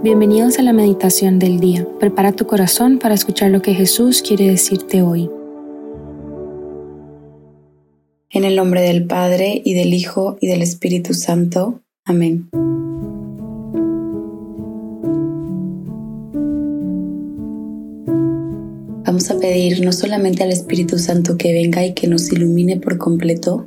Bienvenidos a la meditación del día. Prepara tu corazón para escuchar lo que Jesús quiere decirte hoy. En el nombre del Padre y del Hijo y del Espíritu Santo. Amén. Vamos a pedir no solamente al Espíritu Santo que venga y que nos ilumine por completo,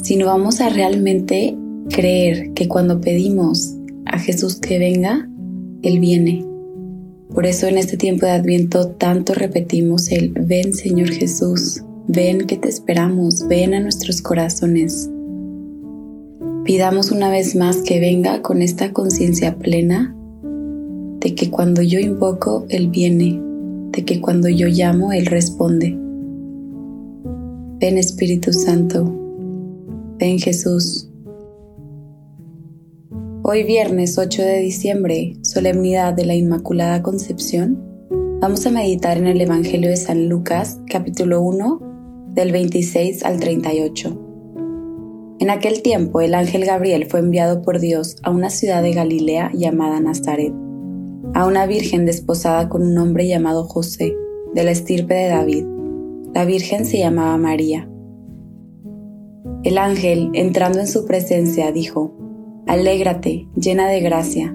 sino vamos a realmente creer que cuando pedimos a Jesús que venga, Él viene. Por eso en este tiempo de Adviento tanto repetimos el ven Señor Jesús, ven que te esperamos, ven a nuestros corazones. Pidamos una vez más que venga con esta conciencia plena de que cuando yo invoco, Él viene, de que cuando yo llamo, Él responde. Ven Espíritu Santo, ven Jesús, Hoy viernes 8 de diciembre, solemnidad de la Inmaculada Concepción, vamos a meditar en el Evangelio de San Lucas, capítulo 1, del 26 al 38. En aquel tiempo el ángel Gabriel fue enviado por Dios a una ciudad de Galilea llamada Nazaret, a una virgen desposada con un hombre llamado José, de la estirpe de David. La virgen se llamaba María. El ángel, entrando en su presencia, dijo, Alégrate, llena de gracia,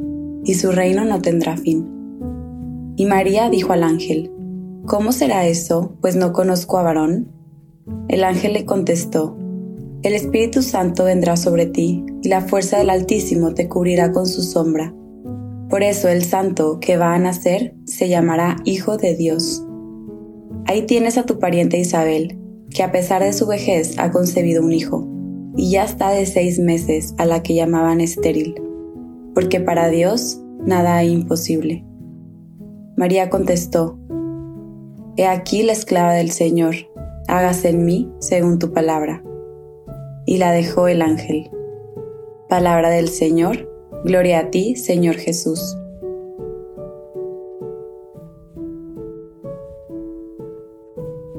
y su reino no tendrá fin. Y María dijo al ángel, ¿Cómo será eso, pues no conozco a varón? El ángel le contestó, El Espíritu Santo vendrá sobre ti, y la fuerza del Altísimo te cubrirá con su sombra. Por eso el santo que va a nacer se llamará Hijo de Dios. Ahí tienes a tu pariente Isabel, que a pesar de su vejez ha concebido un hijo y ya está de seis meses a la que llamaban estéril, porque para Dios nada hay imposible. María contestó, He aquí la esclava del Señor, hágase en mí según tu palabra. Y la dejó el ángel. Palabra del Señor, gloria a ti, Señor Jesús.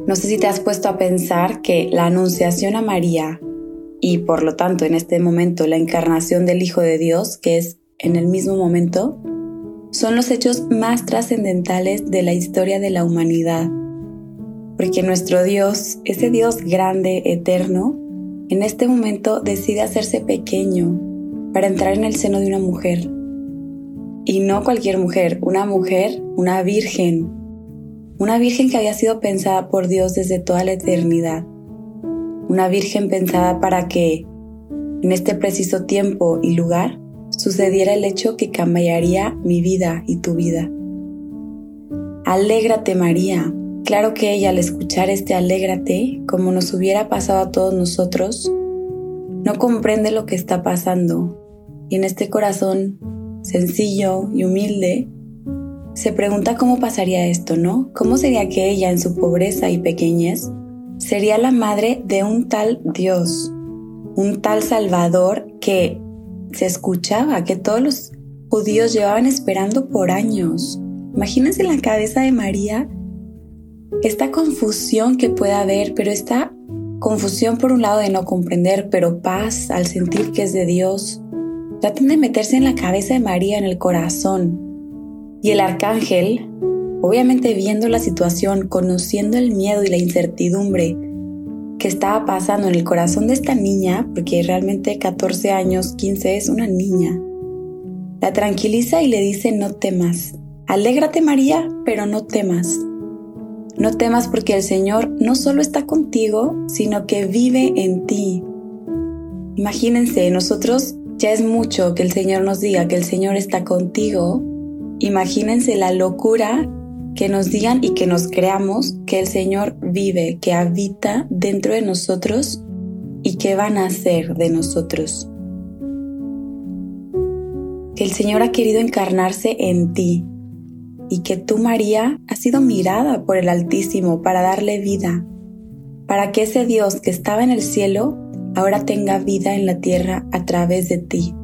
No sé si te has puesto a pensar que la anunciación a María y por lo tanto en este momento la encarnación del Hijo de Dios, que es en el mismo momento, son los hechos más trascendentales de la historia de la humanidad. Porque nuestro Dios, ese Dios grande, eterno, en este momento decide hacerse pequeño para entrar en el seno de una mujer. Y no cualquier mujer, una mujer, una virgen. Una virgen que había sido pensada por Dios desde toda la eternidad una virgen pensada para que, en este preciso tiempo y lugar, sucediera el hecho que cambiaría mi vida y tu vida. Alégrate María. Claro que ella al escuchar este alégrate, como nos hubiera pasado a todos nosotros, no comprende lo que está pasando y en este corazón sencillo y humilde se pregunta cómo pasaría esto, ¿no? ¿Cómo sería que ella en su pobreza y pequeñez sería la madre de un tal Dios, un tal Salvador que se escuchaba, que todos los judíos llevaban esperando por años. Imagínense en la cabeza de María esta confusión que puede haber, pero esta confusión por un lado de no comprender, pero paz al sentir que es de Dios. Traten de meterse en la cabeza de María, en el corazón. Y el arcángel Obviamente viendo la situación, conociendo el miedo y la incertidumbre que estaba pasando en el corazón de esta niña, porque realmente 14 años, 15 es una niña, la tranquiliza y le dice no temas. Alégrate María, pero no temas. No temas porque el Señor no solo está contigo, sino que vive en ti. Imagínense, nosotros ya es mucho que el Señor nos diga que el Señor está contigo. Imagínense la locura que nos digan y que nos creamos que el Señor vive, que habita dentro de nosotros y que van a hacer de nosotros. que el Señor ha querido encarnarse en ti y que tú, María, has sido mirada por el Altísimo para darle vida, para que ese Dios que estaba en el cielo ahora tenga vida en la tierra a través de ti,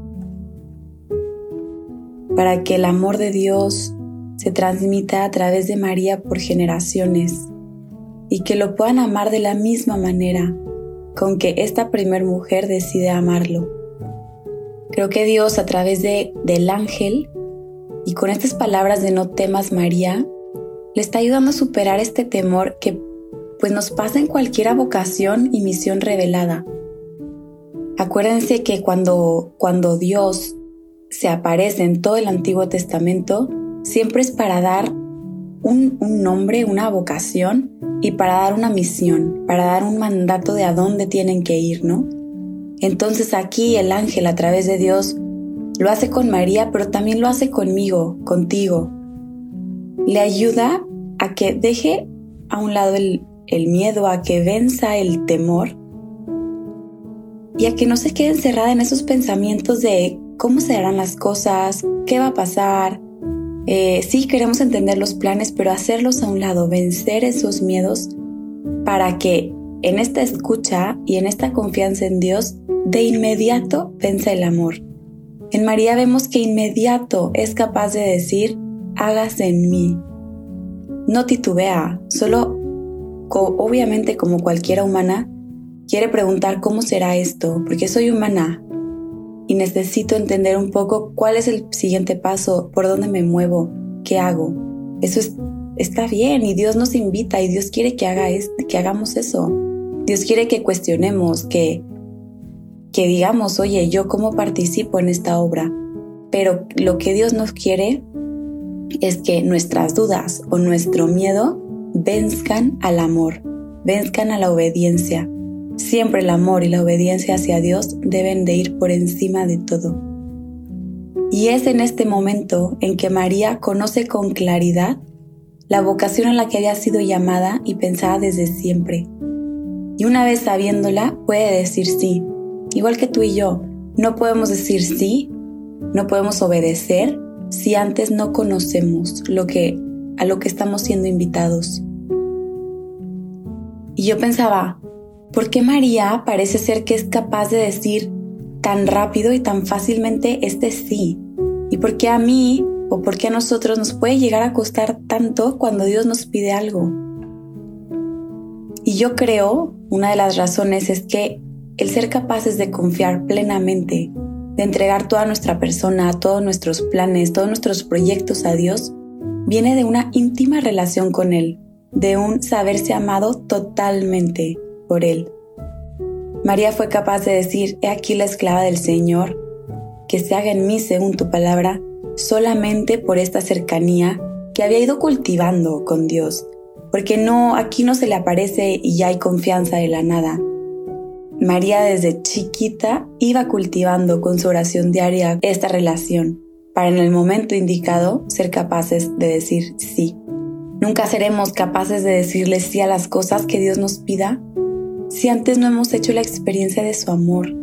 para que el amor de Dios se transmita a través de María por generaciones y que lo puedan amar de la misma manera con que esta primer mujer decide amarlo. Creo que Dios a través de, del ángel y con estas palabras de no temas María, le está ayudando a superar este temor que pues nos pasa en cualquier vocación y misión revelada. Acuérdense que cuando, cuando Dios se aparece en todo el Antiguo Testamento, siempre es para dar un, nombre, una vocación y para dar una misión, para dar un mandato de a dónde tienen que ir, ¿no? Entonces aquí el ángel a través de Dios lo hace con María, pero también lo hace conmigo, contigo. Le ayuda a que deje a un lado el, el miedo, a que venza el temor y a que no se quede encerrada en esos pensamientos de cómo se harán las cosas, qué va a pasar, eh, sí queremos entender los planes, pero hacerlos a un lado, vencer esos miedos para que en esta escucha y en esta confianza en Dios, de inmediato venza el amor. En María vemos que inmediato es capaz de decir, hágase en mí. No titubea, solo, obviamente como cualquiera humana, quiere preguntar cómo será esto, porque soy humana, y necesito entender un poco cuál es el siguiente paso, por dónde me muevo, qué hago. Eso está bien y Dios nos invita y Dios quiere que, haga que hagamos eso. Dios quiere que cuestionemos, que, que digamos, oye, yo cómo participo en esta obra. Pero lo que Dios nos quiere es que nuestras dudas o nuestro miedo venzcan al amor, venzcan a la obediencia, Siempre el amor y la obediencia hacia Dios deben de ir por encima de todo. Y es en este momento en que María conoce con claridad la vocación a la que había sido llamada y pensada desde siempre. Y una vez sabiéndola, puede decir sí. Igual que tú y yo, no podemos decir sí, no podemos obedecer si antes no conocemos lo que a lo que estamos siendo invitados. Y yo pensaba, ¿Por qué María parece ser que es capaz de decir tan rápido y tan fácilmente este sí? ¿Y por qué a mí o por qué a nosotros nos puede llegar a costar tanto cuando Dios nos pide algo? Y yo creo, una de las razones es que el ser capaces de confiar plenamente, de entregar toda nuestra persona, todos nuestros planes, todos nuestros proyectos a Dios, viene de una íntima relación con Él, de un saberse amado totalmente por él. María fue capaz de decir, He aquí la esclava del Señor, que se haga en mí según tu palabra, solamente por esta cercanía que había ido cultivando con Dios, porque no, aquí no se le aparece y ya hay confianza de la nada. María desde chiquita iba cultivando con su oración diaria esta relación, para en el momento indicado ser capaces de decir sí. Nunca seremos capaces de decirle sí a las cosas que Dios nos pida si antes no hemos hecho la experiencia de su amor,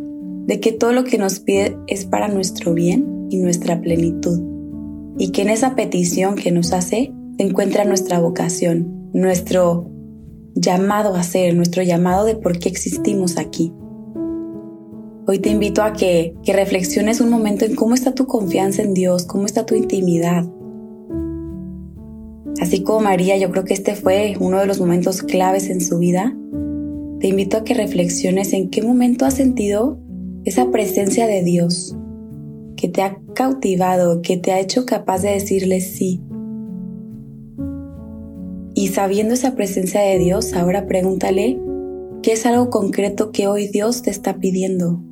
de que todo lo que nos pide es para nuestro bien y nuestra plenitud, y que en esa petición que nos hace se encuentra nuestra vocación, nuestro llamado a ser, nuestro llamado de por qué existimos aquí. Hoy te invito a que, reflexiones un momento en cómo está tu confianza en Dios, cómo está tu intimidad. Así como María, yo creo que este fue uno de los momentos claves en su vida te invito a que reflexiones en qué momento has sentido esa presencia de Dios que te ha cautivado, que te ha hecho capaz de decirle sí. Y sabiendo esa presencia de Dios, ahora pregúntale qué es algo concreto que hoy Dios te está pidiendo.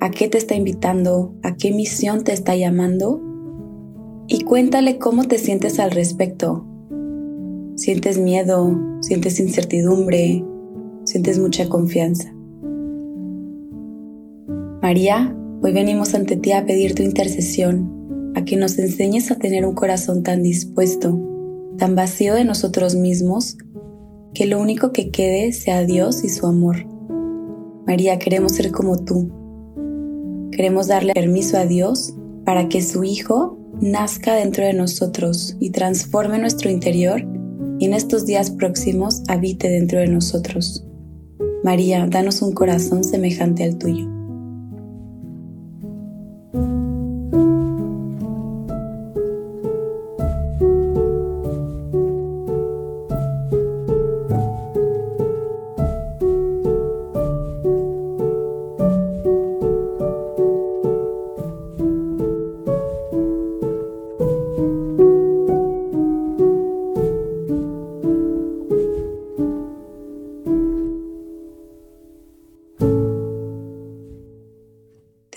¿A qué te está invitando? ¿A qué misión te está llamando? Y cuéntale cómo te sientes al respecto. Sientes miedo, sientes incertidumbre, sientes mucha confianza. María, hoy venimos ante ti a pedir tu intercesión, a que nos enseñes a tener un corazón tan dispuesto, tan vacío de nosotros mismos, que lo único que quede sea Dios y su amor. María, queremos ser como tú. queremos darle permiso a Dios para que su Hijo nazca dentro de nosotros y transforme nuestro interior y en estos días próximos habite dentro de nosotros. María, danos un corazón semejante al tuyo.